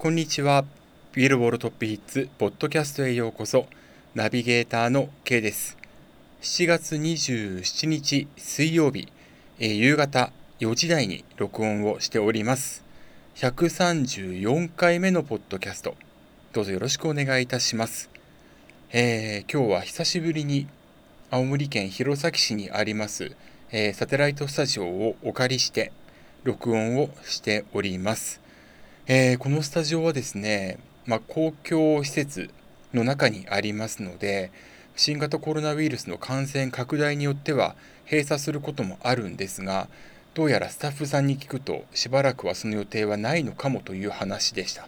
こんにちは。ビルボールトップヒッツポッドキャストへようこそ。ナビゲーターの K です。7月27日水曜日、えー、夕方4時台に録音をしております。134回目のポッドキャスト。どうぞよろしくお願いいたします。えー、今日は久しぶりに青森県弘前市にあります、えー、サテライトスタジオをお借りして録音をしております。えー、このスタジオはですね、まあ、公共施設の中にありますので、新型コロナウイルスの感染拡大によっては閉鎖することもあるんですが、どうやらスタッフさんに聞くと、しばらくはその予定はないのかもという話でした。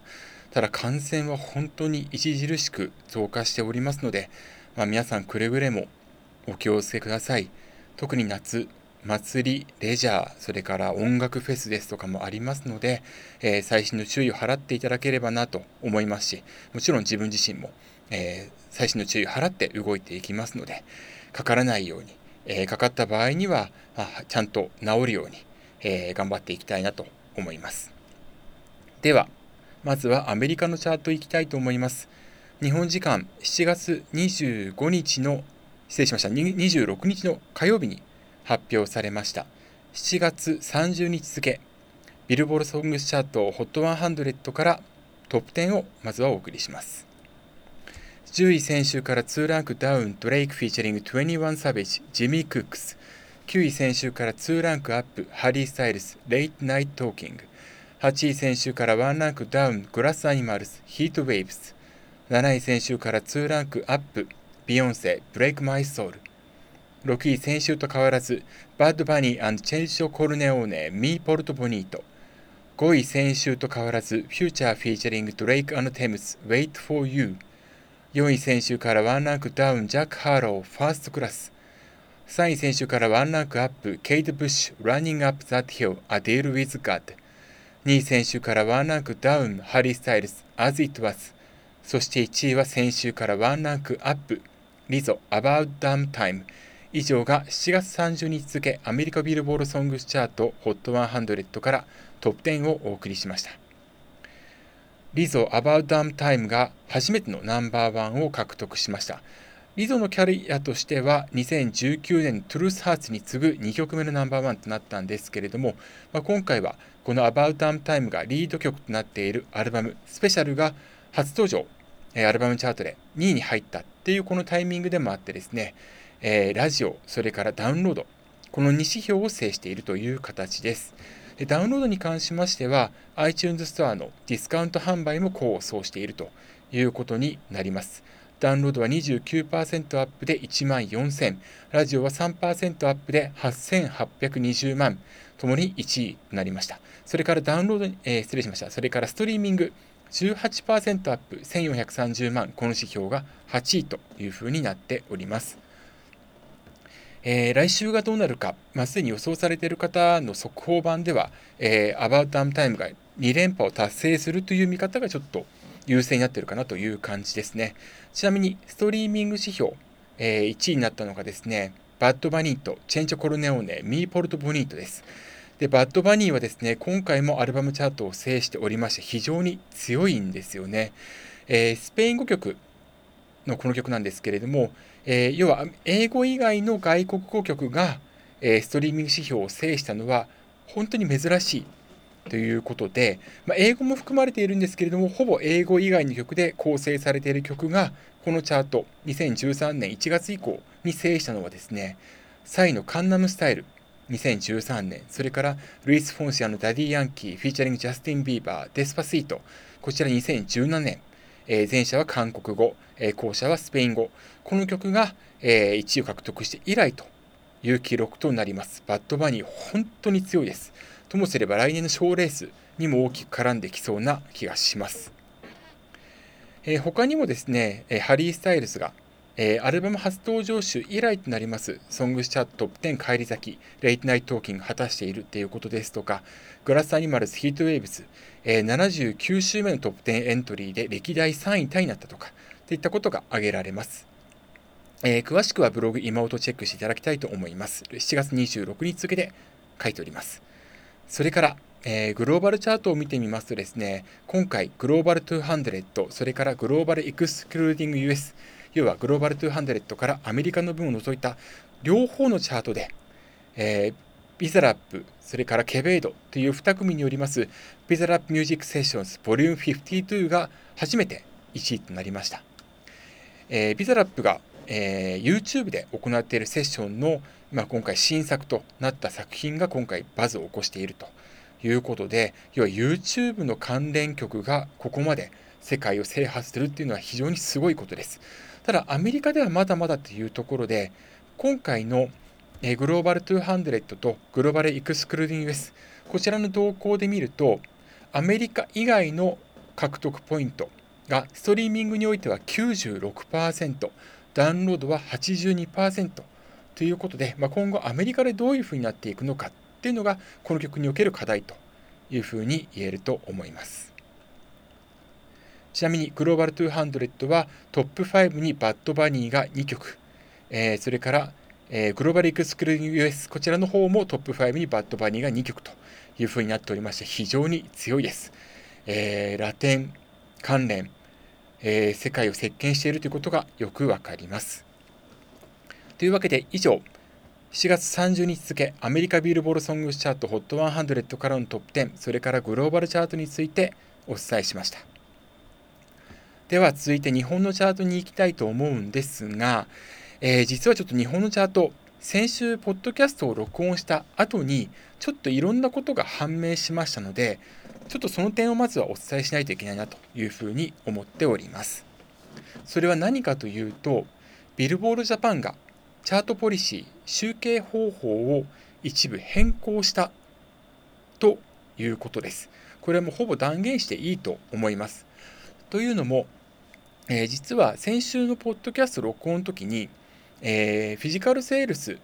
ただ感染は本当に著しく増加しておりますので、まあ、皆さんくれぐれもお気をつけください。特に夏、祭り、レジャー、それから音楽フェスですとかもありますので、えー、最新の注意を払っていただければなと思いますし、もちろん自分自身も、えー、最新の注意を払って動いていきますので、かからないように、えー、かかった場合には、まあ、ちゃんと治るように、え頑張っていきたいなと思います。では、まずはアメリカのチャートいきたいと思います。日本時間7月25日の、失礼しました、26日の火曜日に発表されました。7月30日付、ビルボールソングスチャート HOT100 からトップ10をまずはお送りします。10位先週から2ランクダウン、ドレイクフィーチャリング21サベージ、ジミー・クックス。9位先週から2ランクアップ、ハリー・スタイルス、レイト・ナイト・トーキング。8位先週から1ランクダウン、グラス・アニマルス、ヒート・ウェイブス。7位先週から2ランクアップ、ビヨンセ、 Break My Soul。6位先週と変わらず、 Bad Bunny, Chencho Corleone、 Me Porto Bonito。5位先週と変わらず、 Future featuring Drake, Tems、Wait for You。4位先週からワンランクダウン、ジャック・ハロー、 First Class。3位先週からワンランクアップ、ケイト・ブッシュ、Running Up That Hill, A Deal with God。2位先週からワンランクダウン、ハリー・スタイルス、As It Was。そして1位は先週からワンランクアップ、リゾ、About Damn Time。以上が7月30日付アメリカビルボールソングスチャート HOT100 からトップ10をお送りしました。リゾ About Damn Time が初めてのナンバーワンを獲得しました。リゾのキャリアとしては2019年トゥルースハーツに次ぐ2曲目のナンバーワンとなったんですけれども、まあ、今回はこの About Damn Time がリード曲となっているアルバムスペシャルが初登場、アルバムチャートで2位に入ったっていうこのタイミングでもあってですね、えー、ラジオ、それからダウンロード、この2指標を制しているという形です。でダウンロードに関しましては、iTunes ストアのディスカウント販売も功を奏しているということになります。ダウンロードは29%アップで1万4000、ラジオは3%アップで8820万、ともに1位となりました。それからダウンロード、えー、失礼しました。それからストリーミング、18%アップ、1430万、この指標が8位というふうになっております。えー、来週がどうなるか、まあ、すでに予想されている方の速報版では、えー、アバウトアムタイムが2連覇を達成するという見方がちょっと優勢になっているかなという感じですね。ちなみに、ストリーミング指標、えー、1位になったのがですね、バッドバニート、チェンチョコルネオネ、ミーポルトボニートです。で、バッドバニーはですね、今回もアルバムチャートを制しておりまして、非常に強いんですよね。えー、スペイン語曲のこの曲なんですけれども、えー、要は英語以外の外国語曲が、えー、ストリーミング指標を制したのは本当に珍しいということで、まあ、英語も含まれているんですけれどもほぼ英語以外の曲で構成されている曲がこのチャート2013年1月以降に制したのはですねサイのカンナムスタイル2013年それからルイス・フォンシアのダディ・ヤンキー featuring・ジャスティン・ビーバー Despacito こちら2017年えー、前者は韓国語、えー、後者はスペイン語。この曲が、えー、1位を獲得して以来という記録となります。バッドバニー、本当に強いです。ともすれば来年の賞レースにも大きく絡んできそうな気がします。えー、他にもですね、えハリー・スタイルズがえー、アルバム初登場週以来となります、ソングスチャートトップ10返り咲き、 Late Night Talking 果たしているっていうことですとか、グラスアニマルズヒートウェーブス、えー、79週目のトップ10エントリーで歴代3位タイになったとか、といったことが挙げられます。えー、詳しくはブログ今音チェックしていただきたいと思います。7月26日付で書いております。それから、えー、グローバルチャートを見てみますとですね、今回グローバル200、それからグローバルエクスクルーディング US、要はグローバル200からアメリカの分を除いた両方のチャートで、えー、ビザラップ、それからケベイドという2組によりますビザラップミュージックセッションズボリューム52が初めて1位となりました。えー、ビザラップが、えー、YouTube で行っているセッションの、まあ、今回新作となった作品が今回バズを起こしているということで、要は YouTube の関連曲がここまで世界を制覇するっていうのは非常にすごいことです。ただアメリカではまだまだというところで、今回のグローバル200とグローバルエクスクルーディング US こちらの動向で見るとアメリカ以外の獲得ポイントがストリーミングにおいては96%ダウンロードは82%ということで、まあ、今後アメリカでどういうふうになっていくのかっていうのがこの曲における課題というふうに言えると思います。ちなみにグローバル200はトップ5にバッドバニーが2曲、えー、それからえー、グローバルエクスクルー US、こちらの方もトップ5にバッドバニーが2曲というふうになっておりまして、非常に強いです。えー、ラテン関連、えー、世界を席巻しているということがよくわかります。というわけで以上、7月30日付アメリカビールボールソングチャート HOT100 からのトップ10、それからグローバルチャートについてお伝えしました。では続いて日本のチャートに行きたいと思うんですが、えー、実はちょっと日本のチャート、先週、ポッドキャストを録音した後に、ちょっといろんなことが判明しましたので、ちょっとその点をまずはお伝えしないといけないなというふうに思っております。それは何かというと、ビルボールジャパンがチャートポリシー、集計方法を一部変更したということです。これはもうほぼ断言していいと思います。というのも、えー、実は先週のポッドキャスト録音の時に、えー、フィジカルセールス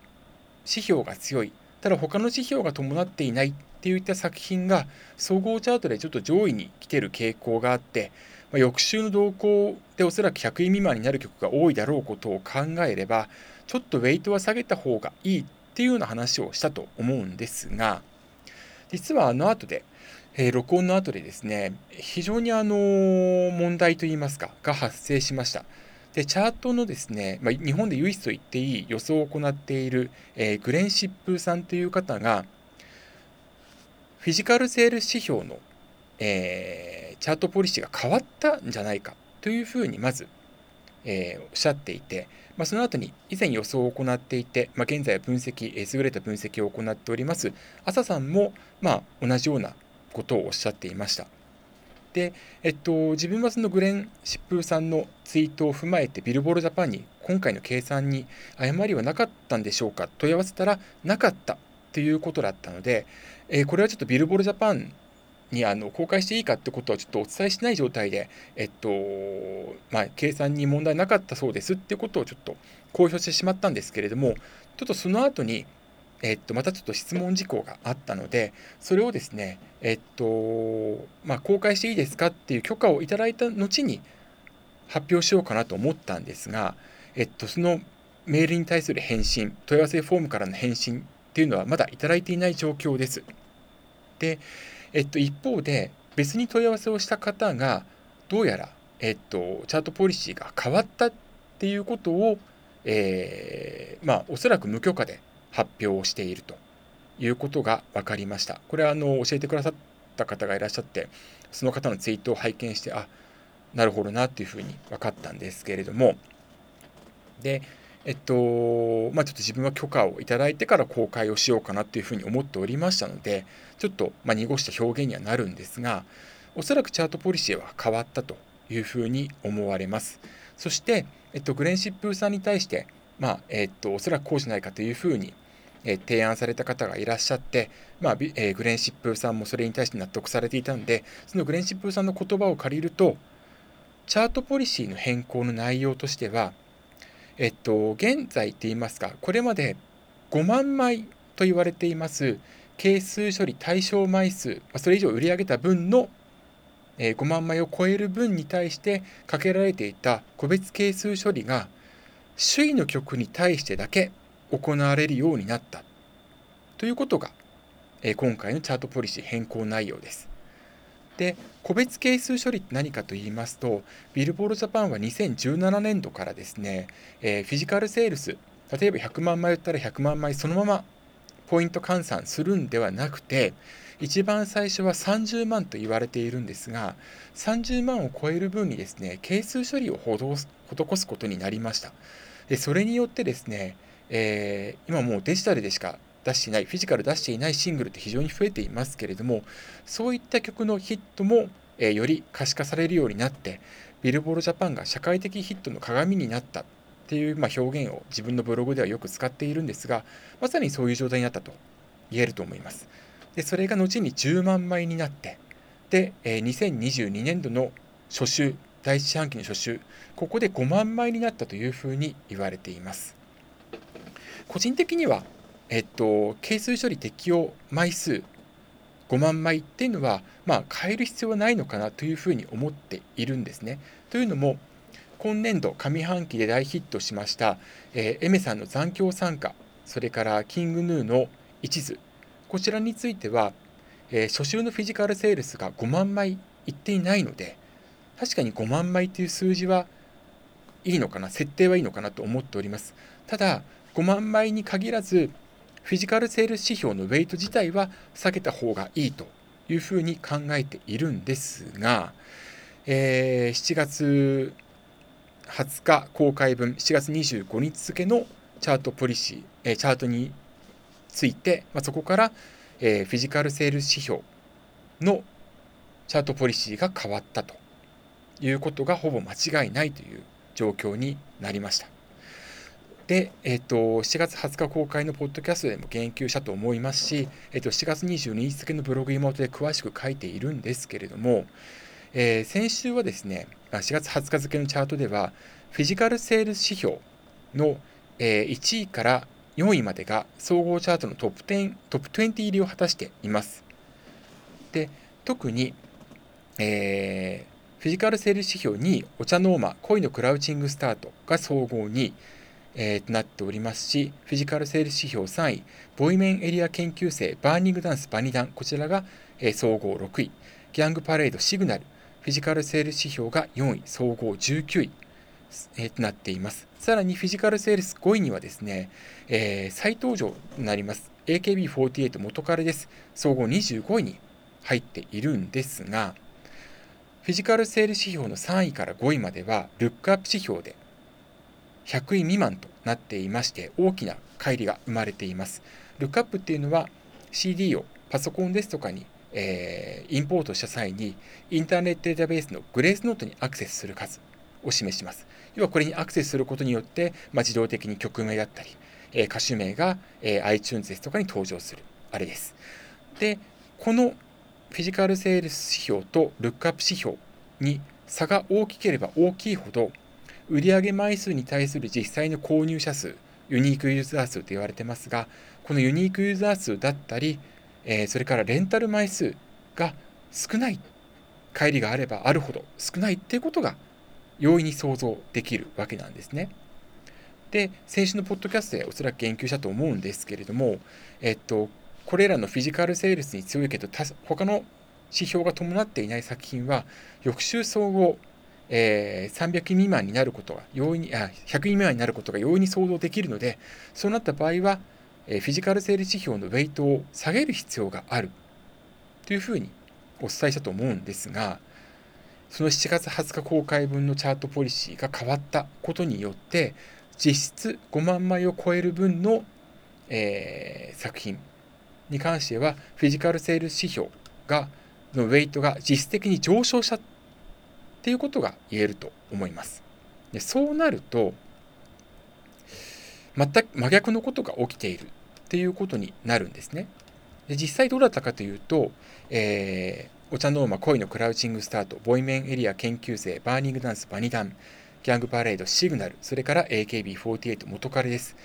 指標が強い。ただ他の指標が伴っていないっていった作品が総合チャートでちょっと上位に来てる傾向があって、まあ、翌週の動向でおそらく100位未満になる曲が多いだろうことを考えればちょっとウェイトは下げた方がいいっていうような話をしたと思うんですが実はあの後で、えー、録音の後でですね非常にあの問題といいますかが発生しました。でチャートのですね、まあ、日本で唯一と言っていい予想を行っている、えー、グレンシップさんという方がフィジカルセール指標の、えー、チャートポリシーが変わったんじゃないかというふうにまず、えー、おっしゃっていて、まあ、その後に以前予想を行っていて、まあ、現在は分析、え優れた分析を行っております朝さんも、まあ、同じようなことをおっしゃっていました。で、えっと、自分はそのグレン・シップさんのツイートを踏まえて、ビルボールジャパンに今回の計算に誤りはなかったんでしょうか問い合わせたらなかったということだったので、えー、これはちょっとビルボールジャパンにあの公開していいかってことはちょっとお伝えしない状態で、えっとまあ、計算に問題なかったそうですってことをちょっと公表してしまったんですけれども、ちょっとその後に、えっと、またちょっと質問事項があったので、それをですね、えっと、まあ、公開していいですかっていう許可をいただいた後に発表しようかなと思ったんですが、えっと、そのメールに対する返信、問い合わせフォームからの返信っていうのはまだいただいていない状況です。で、えっと、一方で、別に問い合わせをした方が、どうやら、えっと、チャートポリシーが変わったっていうことを、えー、まあ、おそらく無許可で発表をしているということが分かりました。これはあの教えてくださった方がいらっしゃって、その方のツイートを拝見して、あなるほどなっていうふうに分かったんですけれども、で、えっと、まあ、ちょっと自分は許可をいただいてから公開をしようかなっていうふうに思っておりましたので、ちょっと、ま濁した表現にはなるんですが、おそらくチャートポリシーは変わったというふうに思われます。そして、えっと、グレンシップさんに対して、まあ、えっと、おそらくこうじゃないかというふうにえ提案された方がいらっしゃって、まあえグレンシップさんもそれに対して納得されていたのでそのグレンシップさんの言葉を借りるとチャートポリシーの変更の内容としては、えっと、現在って言いますかこれまで5万枚と言われています係数処理対象枚数それ以上売り上げた分の5万枚を超える分に対してかけられていた個別係数処理が首位の曲に対してだけ行われるようになったということがえ今回のチャートポリシー変更内容です。で個別係数処理って何かと言いますとビルボールジャパンは2017年度からですね、え、フィジカルセールス例えば100万枚売ったら100万枚そのままポイント換算するんではなくて一番最初は30万と言われているんですが30万を超える分にですね係数処理を施すことになりましたでそれによってですね、えー、今もうデジタルでしか出していないフィジカル出していないシングルって非常に増えていますけれどもそういった曲のヒットも、えー、より可視化されるようになってビルボールジャパンが社会的ヒットの鏡になったっていう、まあ、表現を自分のブログではよく使っているんですがまさにそういう状態になったと言えると思います。でそれが後に10万枚になってで、えー、2022年度の初週第一四半期の初週ここで5万枚になったというふうに言われています個人的にはえっと、係数処理適用枚数5万枚っていうのは、まあ、変える必要はないのかなというふうに思っているんですね。というのも、今年度上半期で大ヒットしました、えー、エメさんの残響参加、それからキングヌーの一途、こちらについては、えー、初週のフィジカルセールスが5万枚いっていないので、確かに5万枚という数字はいいのかな、設定はいいのかなと思っております。ただ、5万枚に限らず、フィジカルセール指標のウェイト自体は避けた方がいいというふうに考えているんですが、えー、7月20日公開分7月25日付のチャートポリシー、えー、チャートについて、まあ、そこから、えー、フィジカルセール指標のチャートポリシーが変わったということがほぼ間違いないという状況になりました。で、えっと、7月20日公開のポッドキャストでも言及したと思いますし、えっと、7月22日付のブログ妹で詳しく書いているんですけれども、えー、先週はですね、4月20日付のチャートでは、フィジカルセールス指標の、えー、1位から4位までが総合チャートのトップ10、トップ20入りを果たしています。で、特に、えー、フィジカルセール指標2位、お茶ノーマ、恋のクラウチングスタートが総合2位、えー、となっておりますし、フィジカルセール指標3位、ボイメンエリア研究生、 Burning Dance、バニダン、こちらが、えー、総合6位、ギャングパレード、シグナル、フィジカルセール指標が4位、総合19位、え、となっています。さらにフィジカルセールス5位にはですね、えー、再登場となります AKB48 元彼です。総合25位に入っているんですが、フィジカルセール指標の3位から5位までは、ルックアップ指標で100位未満となっていまして大きな乖離が生まれています。ルックアップっていうのは CD をパソコンですとかに、えー、インポートした際にインターネットデータベースのグレースノートにアクセスする数を示します。要はこれにアクセスすることによって、まあ、自動的に曲名だったり、えー、歌手名が、えー、iTunes ですとかに登場するあれです。で、このフィジカルセールス指標とルックアップ指標に差が大きければ大きいほど売上枚数に対する実際の購入者数、ユニークユーザー数と言われてますが、このユニークユーザー数だったり、え、それからレンタル枚数が少ない、帰りがあればあるほど少ないっていうことが容易に想像できるわけなんですね。で、先週のポッドキャストでおそらく言及したと思うんですけれども、えっと、これらのフィジカルセールスに強いけど、他の指標が伴っていない作品は、翌週総合えー、300未満になることが容易にあ100未満になることが容易に想像できるのでそうなった場合は、え、フィジカル整理指標のウェイトを下げる必要がある。というふうにお伝えしたと思うんですがその7月20日公開分のチャートポリシーが変わったことによって実質5万枚を超える分の、えー、作品。に関してはフィジカルセール指標がのウェイトが実質的に上昇したっていうことが言えると思います。でそうなると全く真逆のことが起きているっていうことになるんですね。で実際どうだったかというと、えー、お茶の間恋のクラウチングスタート、ボイメンエリア研究生、バーニングダンス、バニダン、ギャングパレード、シグナル、それから AKB48 元彼です。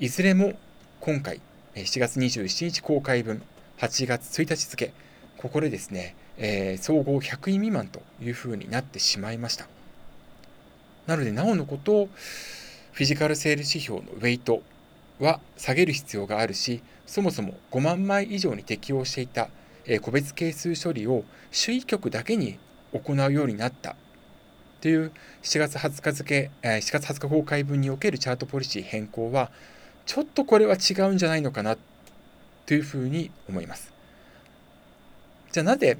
いずれも今回、7月27日公開分、8月1日付、ここでですね、えー、総合100位未満というふうになってしまいました。なので、なおのこと、フィジカルセール指標のウェイトは下げる必要があるしそもそも5万枚以上に適用していた個別係数処理を首位局だけに行うようになったという7月20日付7月20日公開分におけるチャートポリシー変更はちょっとこれは違うんじゃないのかなというふうに思います。じゃあなぜ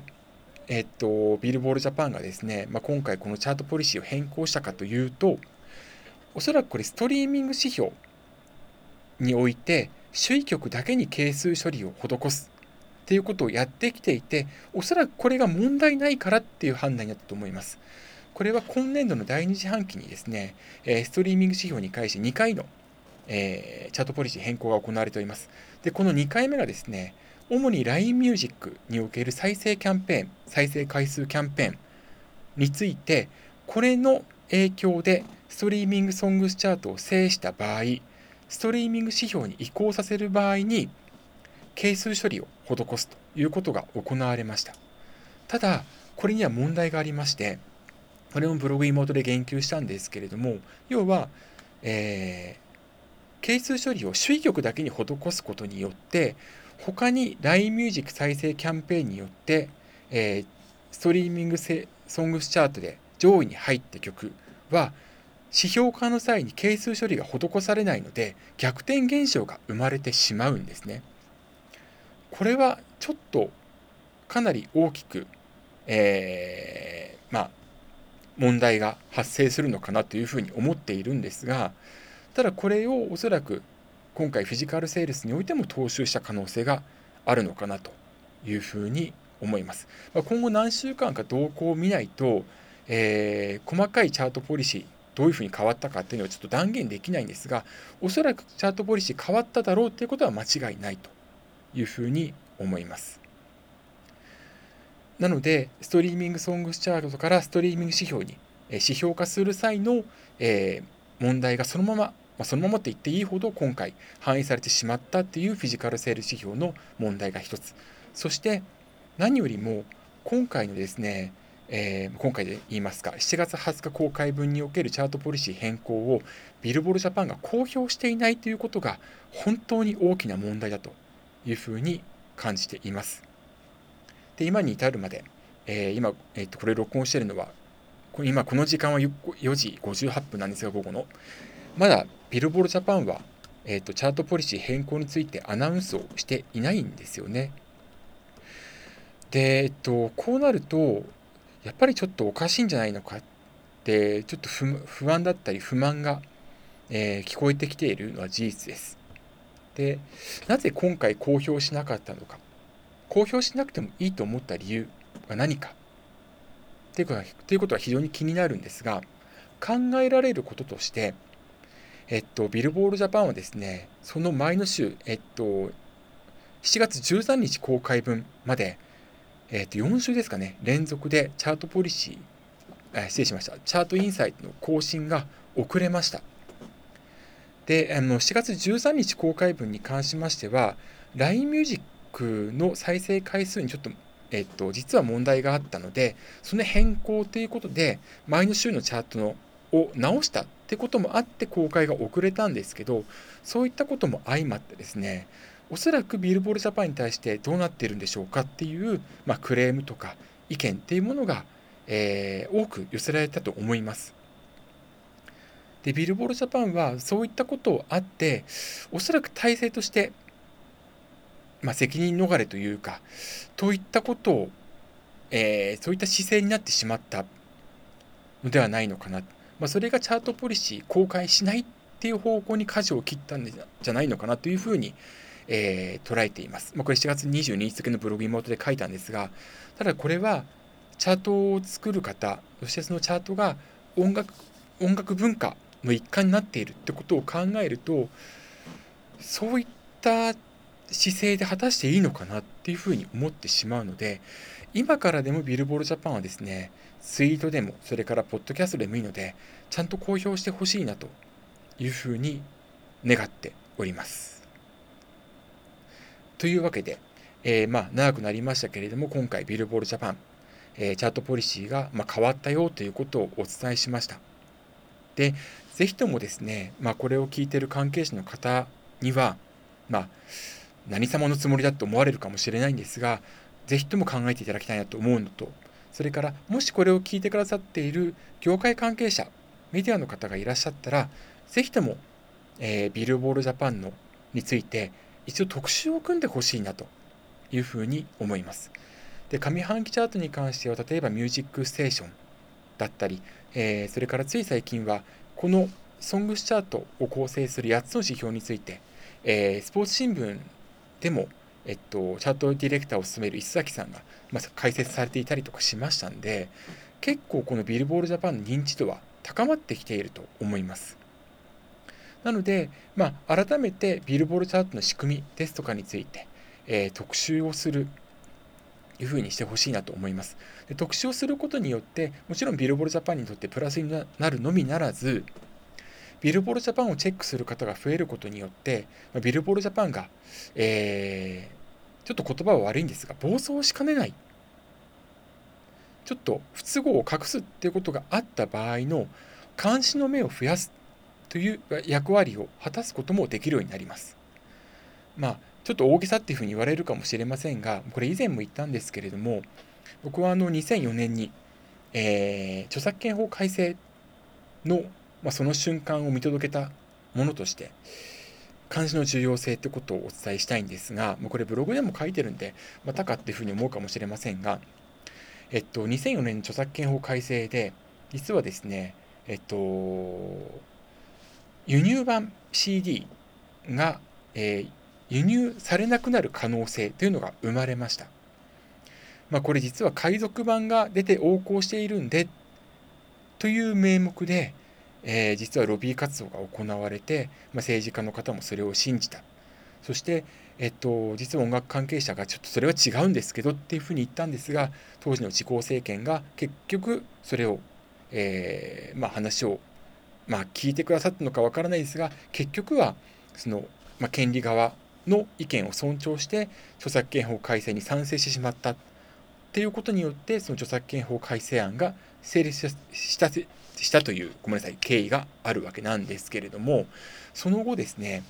えっと、ビルボールジャパンがですね、まあ、今回このチャートポリシーを変更したかというと、おそらくこれストリーミング指標において、首位局だけに係数処理を施すっていうことをやってきていて、おそらくこれが問題ないからっていう判断になったと思います。これは今年度の第2四半期にですね、ストリーミング指標に関して2回の、えー、チャートポリシー変更が行われております。で、この2回目がですね、主に LINE Music における再生キャンペーン、再生回数キャンペーンについて、これの影響でストリーミングソングスチャートを制した場合、ストリーミング指標に移行させる場合に、係数処理を施すということが行われました。ただ、これには問題がありまして、これもブログ妹で言及したんですけれども、要は、えー、係数処理を首位局だけに施すことによって、他に LINE ミュージック再生キャンペーンによって、えー、ストリーミングソングスチャートで上位に入った曲は指標化の際に係数処理が施されないので逆転現象が生まれてしまうんですね。これはちょっとかなり大きく、えー、まあ、問題が発生するのかなというふうに思っているんですがただこれをおそらく今回フィジカルセールスにおいても踏襲した可能性があるのかなというふうに思います。まあ今後何週間か動向を見ないと、えー、細かいチャートポリシーどういうふうに変わったかっていうのはちょっと断言できないんですがおそらくチャートポリシー変わっただろうということは間違いないというふうに思います。なのでストリーミングソングスチャートからストリーミング指標に指標化する際の、えー、問題がそのまままあ、そのままって言っていいほど今回反映されてしまったっていうフィジカルセール指標の問題が一つそして何よりも今回のですねえー、今回で言いますか7月20日公開分におけるチャートポリシー変更をビルボールジャパンが公表していないということが本当に大きな問題だというふうに感じています。で今に至るまで、えー、今、えー、とこれ録音しているのは今この時間は4時58分なんですが午後のまだビルボールジャパンは、えーと、チャートポリシー変更についてアナウンスをしていないんですよね。で、えっと、こうなると、やっぱりちょっとおかしいんじゃないのかって、ちょっと不安だったり不満が、えー、聞こえてきているのは事実です。で、なぜ今回公表しなかったのか。公表しなくてもいいと思った理由は何か。ということはということは非常に気になるんですが、考えられることとして、えっと、ビルボールジャパンはですね、その前の週、えっと、7月13日公開分まで、えっと、4週ですかね、連続でチャートポリシー、失礼しました、チャートインサイトの更新が遅れました。で、あの7月13日公開分に関しましては、LINE ミュージックの再生回数にちょっと、えっと、実は問題があったので、その変更ということで、前の週のチャートのを直したってこともあって公開が遅れたんですけどそういったことも相まってですねおそらくビルボールジャパンに対してどうなっているんでしょうかっていう、まあ、クレームとか意見っていうものが、えー、多く寄せられたと思います。でビルボールジャパンはそういったことをあっておそらく体制として、まあ、責任逃れというかといったことを、えー、そういった姿勢になってしまったのではないのかなまあ、それがチャートポリシー公開しないっていう方向に舵を切ったんじゃないのかなというふうに、えー、捉えています。まあ、これ7月22日付のブログ妹で書いたんですが、ただこれはチャートを作る方、そしてそのチャートが音楽音楽文化の一環になっているってことを考えると、そういった姿勢で果たしていいのかなっていうふうに思ってしまうので、今からでもビルボールジャパンはですね、ツイートでも、それからポッドキャストでもいいので、ちゃんと公表してほしいなというふうに願っております。というわけで、えー、まあ長くなりましたけれども、今回ビルボールジャパン、えー、チャートポリシーがまあ変わったよということをお伝えしました。で、ぜひともですね、まあ、これを聞いてる関係者の方にはまあ何様のつもりだと思われるかもしれないんですが是非とも考えていただきたいなと思うのとそれからもしこれを聞いてくださっている業界関係者メディアの方がいらっしゃったら是非とも、えー、ビルボールジャパンのについて一度特集を組んでほしいなというふうに思います。で上半期チャートに関しては例えば「ミュージックステーション」だったり、えー、それからつい最近はこのソングスチャートを構成する8つの指標について、えー、スポーツ新聞でも、えっと、チャートディレクターを務める石崎さんが、まあ、解説されていたりとかしましたんで結構このビルボールジャパンの認知度は高まってきていると思います。なので、まあ、改めてビルボールチャートの仕組みですとかについて、えー、特集をするいうふうにしてほしいなと思いますで。特集をすることによって、もちろんビルボールジャパンにとってプラスになるのみならず、ビルボールジャパンをチェックする方が増えることによって、ビルボールジャパンが、えー、ちょっと言葉は悪いんですが、暴走しかねない。ちょっと不都合を隠すっていうことがあった場合の監視の目を増やすという役割を果たすこともできるようになります。まあ、ちょっと大げさっていうふうに言われるかもしれませんが、これ以前も言ったんですけれども、僕はあの2004年に、えー、著作権法改正の、まあ、その瞬間を見届けたものとして、監視の重要性ってことをお伝えしたいんですが、もうこれブログでも書いてるんで、またかっていうふうに思うかもしれませんが、えっと、2004年著作権法改正で、実はですね、えっと、輸入版 CD が、えー、輸入されなくなる可能性というのが生まれました。まあ、これ実は海賊版が出て横行しているんでという名目で、えー、実はロビー活動が行われて、まあ、政治家の方もそれを信じた。そして、えっと、実は音楽関係者がちょっとそれは違うんですけどっていうふうに言ったんですが当時の自公政権が結局それを、えー、まあ、話をまあ、聞いてくださったのかわからないですが結局はその、まあ、権利側の意見を尊重して著作権法改正に賛成してしまったっていうことによってその著作権法改正案が成立したしたというごめんなさい経緯があるわけなんですけれどもその後ですね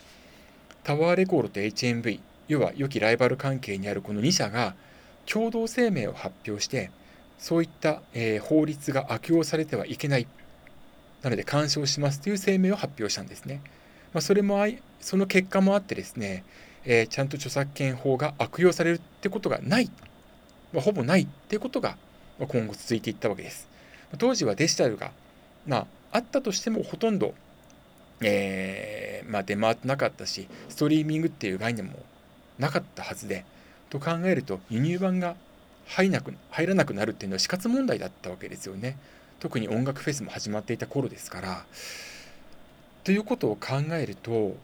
タワーレコードと HMV 要は良きライバル関係にあるこの2社が共同声明を発表してそういった、えー、法律が悪用されてはいけないなので干渉しますという声明を発表したんですね。まあ、それもあいその結果もあってですね、えー、ちゃんと著作権法が悪用されるってことがない、まあ、ほぼないってことが今後続いていったわけです。当時はデジタルが、まあ、あったとしてもほとんど、えー、まあ、出回ってなかったしストリーミングっていう概念もなかったはずでと考えると輸入版が入なく入らなくなるっていうのは死活問題だったわけですよね。特に音楽フェスも始まっていた頃ですからということを考えると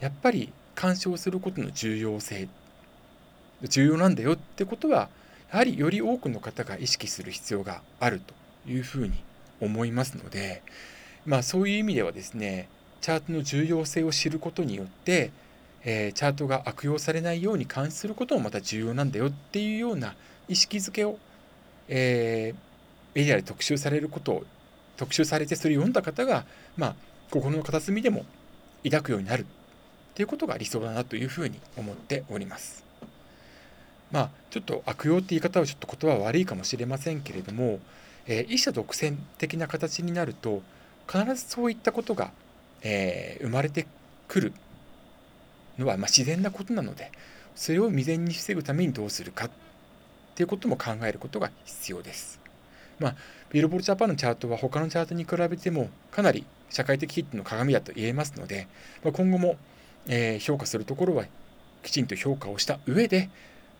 やっぱり鑑賞することの重要性重要なんだよってことはやはりより多くの方が意識する必要があるというふうに思いますのでまあそういう意味ではですねチャートの重要性を知ることによって、えー、チャートが悪用されないように監視することもまた重要なんだよっていうような意識づけを、えー、メディアで特集されることを特集されてそれを読んだ方が、まあ、心の片隅でも抱くようになるっていうことが理想だなというふうに思っております。まあ、ちょっと悪用って言い方はちょっと言葉は悪いかもしれませんけれども、えー、一社独占的な形になると必ずそういったことが、えー、生まれてくるのは、まあ、自然なことなのでそれを未然に防ぐためにどうするかっていうことも考えることが必要です。まあ、ビルボールジャパンのチャートは他のチャートに比べてもかなり社会的ヒットの鏡だと言えますので、まあ、今後も、えー、評価するところはきちんと評価をした上で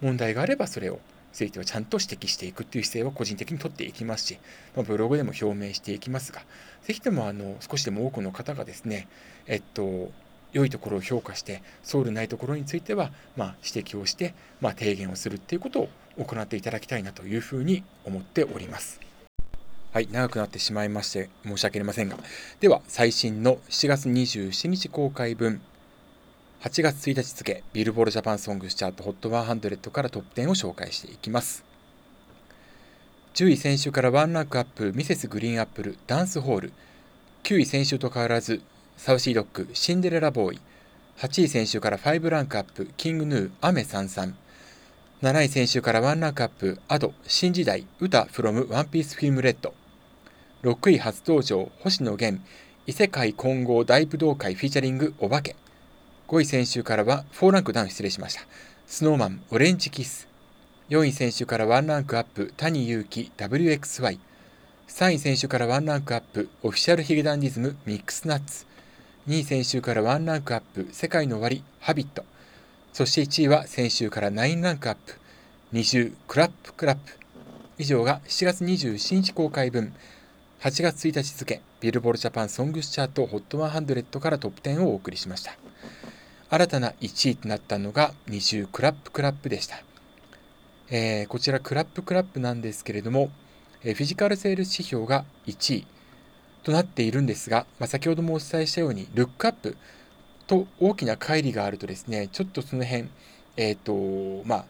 問題があればそれをついてはちゃんと指摘していくっていう姿勢を個人的に取っていきますし、まあ、ブログでも表明していきますが、ぜひともあの少しでも多くの方がですね、えっと、良いところを評価して、そうでないところについては、まあ、指摘をして、まあ、提言をするっていうことを行っていただきたいなというふうに思っております。はい、長くなってしまいまして申し訳ありませんが。では、最新の7月27日公開分、8月1日付、ビルボールジャパンソングスチャート HOT100 からトップ10を紹介していきます。10位先週からワンランクアップ、ミセスグリーンアップル、ダンスホール。9位先週と変わらず、サウシードッグ、シンデレラボーイ。8位選手から5ランクアップ、キングヌー、アメ33。7位選手から1ランクアップ、アド、新時代、歌フロムワンピースフィルムレッド。6位初登場、星野源、異世界混合大武道会フィーチャリングお化け。5位選手からは4ランクダウン失礼しました。スノーマン、オレンジキス。4位選手から1ランクアップ、谷祐希、WXY。3位選手から1ランクアップ、オフィシャルヒゲダンディズム、ミックスナッツ。2位先週から1ランクアップ、世界の終わり、ハビット。そして1位は先週から9ランクアップ、20、クラップクラップ。以上が7月27日公開分、8月1日付、ビルボールジャパンソングスチャート HOT100 からトップ10をお送りしました。新たな1位となったのが20クラップクラップでした。えー、こちらクラップクラップなんですけれども、え、フィジカルセール指標が1位、となっているんですが、まあ、先ほどもお伝えしたように、ルックアップと大きな乖離があるとですね、ちょっとその辺、えっ、ー、と、まあ、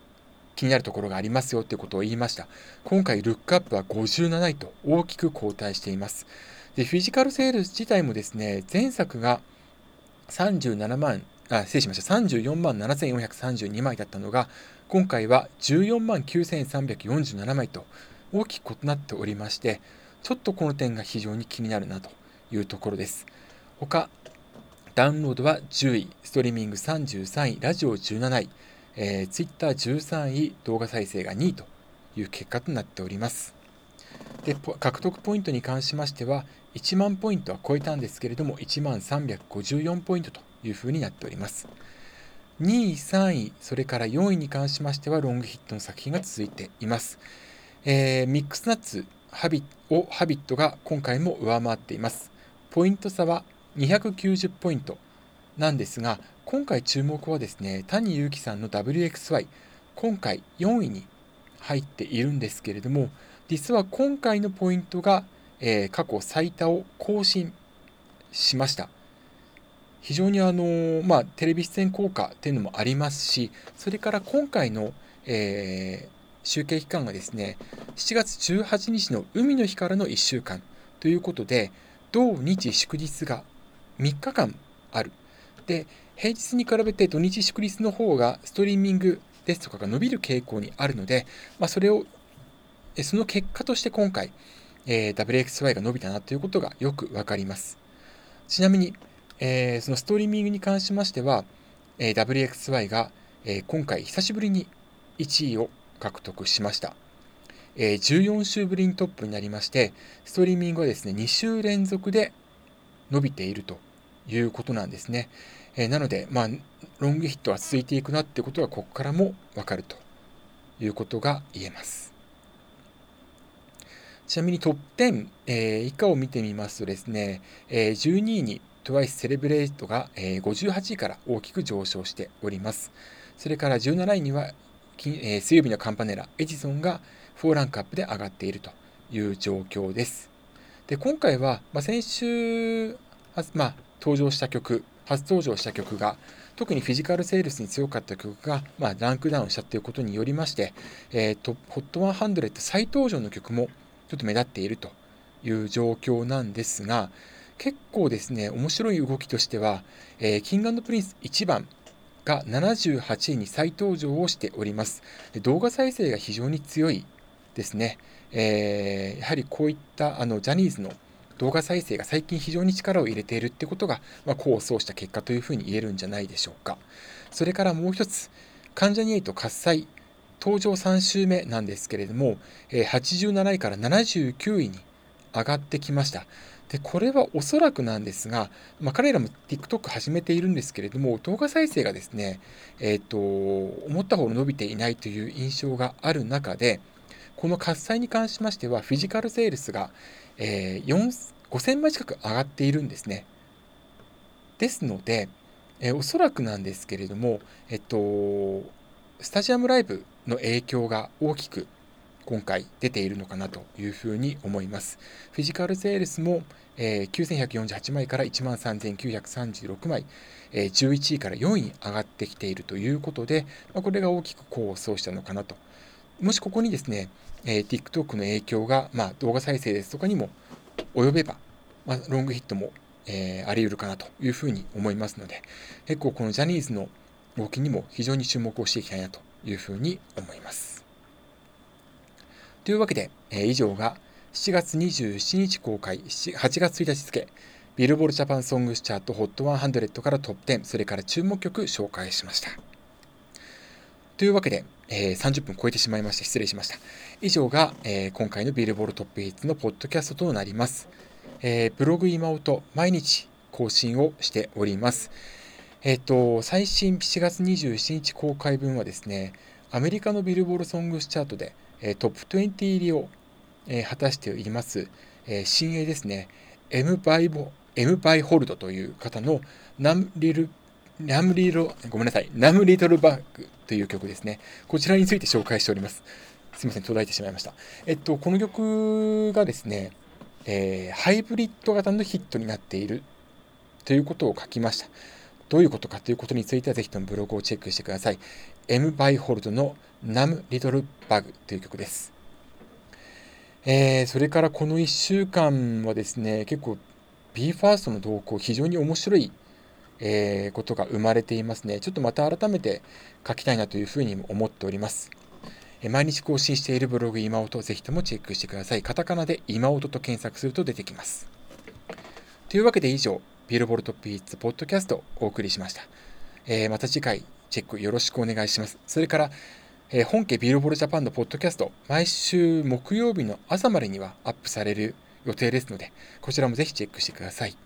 気になるところがありますよということを言いました。今回、ルックアップは57位と大きく後退しています。で、フィジカルセールス自体もですね、前作が37万、あ、失礼しました。34万7432枚だったのが、今回は14万9347枚と大きく異なっておりまして、ちょっとこの点が非常に気になるなというところです。他、ダウンロードは10位、ストリーミング33位、ラジオ17位、えー、ツイッター13位、動画再生が2位という結果となっております。で、獲得ポイントに関しましては、1万ポイントは超えたんですけれども、1万354ポイントというふうになっております。2位、3位、それから4位に関しましては、ロングヒットの作品が続いています。えー、ミックスナッツ、ハビをハビットが今回も上回っています。ポイント差は290ポイントなんですが、今回注目はですね、谷祐樹さんの WXY、今回4位に入っているんですけれども、実は今回のポイントが、えー、過去最多を更新しました。非常にあのまあ、テレビ出演効果っていうのもありますし、それから今回の、えー、集計期間がですね、7月18日の海の日からの1週間ということで、土日祝日が3日間ある。で、平日に比べて土日祝日の方がストリーミングですとかが伸びる傾向にあるので、まあ、それを、その結果として今回、えー、WXY が伸びたなということがよくわかります。ちなみに、えー、そのストリーミングに関しましては、えー、WXY が、え今回久しぶりに1位を獲得しました。えー、14週ぶりにトップになりまして、ストリーミングはですね、2週連続で伸びているということなんですね。えー、なので、まあ、ロングヒットは続いていくなってことがここからもわかるということが言えます。ちなみにトップ10、えー、以下を見てみますとですね、えー、12位に TWICE セレブレートが、えー、58位から大きく上昇しております。それから17位にはえー、水曜日のカンパネラ、エジソンが4ランクアップで上がっているという状況です。で、今回は、まあ、先週、まあ、登場した曲、初登場した曲が、特にフィジカルセールスに強かった曲が、まあ、ランクダウンしたということによりまして、えーと、HOT100 再登場の曲もちょっと目立っているという状況なんですが、結構ですね、面白い動きとしては、えー、キングプリンス1番、が78位に再登場をしております。動画再生が非常に強いですね。えー、やはりこういったあのジャニーズの動画再生が最近非常に力を入れているってことが、まあ、功を奏した結果というふうに言えるんじゃないでしょうか。それからもう一つ、関ジャニ∞喝采登場3週目なんですけれども、えー、87位から79位に上がってきました。で、これはおそらくなんですが、まあ、彼らも TikTok 始めているんですけれども、動画再生がですね、え、ー、と、思ったほど伸びていないという印象がある中で、この喝采に関しましては、フィジカルセールスが、えー、5000枚近く上がっているんですね。ですので、えー、おそらくなんですけれども、えっと、スタジアムライブの影響が大きく今回出ているのかなというふうに思います。フィジカルセールスも、えー、9148枚から13936枚、えー、11位から4位に上がってきているということで、まあ、これが大きく功を奏したのかなと。もしここにですね、えー、TikTok の影響が、まあ、動画再生ですとかにも及べば、まあ、ロングヒットもえー、あり得るかなというふうに思いますので、結構このジャニーズの動きにも非常に注目をしていきたいなというふうに思います。というわけで、えー、以上が7月27日公開、8月1日付、ビルボールジャパンソングスチャート HOT100 からトップ10、それから注目曲紹介しました。というわけで、えー、30分超えてしまいまして失礼しました。以上が、えー、今回のビルボールトップヒッツのポッドキャストとなります。えー、ブログ今音毎日更新をしております。えっ、と、最新7月27日公開分はですね、アメリカのビルボールソングスチャートで、トップ20入りを、果たしています、新鋭ですね、M バイボ、M バイホルドという方のナムリル、ナムリロ、ごめんなさい、ナムリトルバッグという曲ですね。こちらについて紹介しております。すみません、途絶えてしまいました。えっと、この曲がですね、えー、ハイブリッド型のヒットになっているということを書きました。どういうことかということについてはぜひともブログをチェックしてください。M バイホルドのナムリトルバグという曲です。えー、それからこの1週間はですね、結構 BE:FIRST の動向非常に面白い、えー、ことが生まれていますね。ちょっとまた改めて書きたいなというふうに思っておりますえ。毎日更新しているブログ今音、ぜひともチェックしてください。カタカナで今音と検索すると出てきます。というわけで以上、ビルボルトピーツポッドキャストをお送りしました。えー、また次回チェックよろしくお願いします。それから、えー、本家ビルボールジャパンのポッドキャスト、毎週木曜日の朝までにはアップされる予定ですので、こちらもぜひチェックしてください。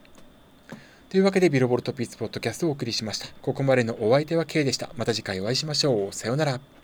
というわけで、ビルボールトピーツポッドキャストをお送りしました。ここまでのお相手は K でした。また次回お会いしましょう。さようなら。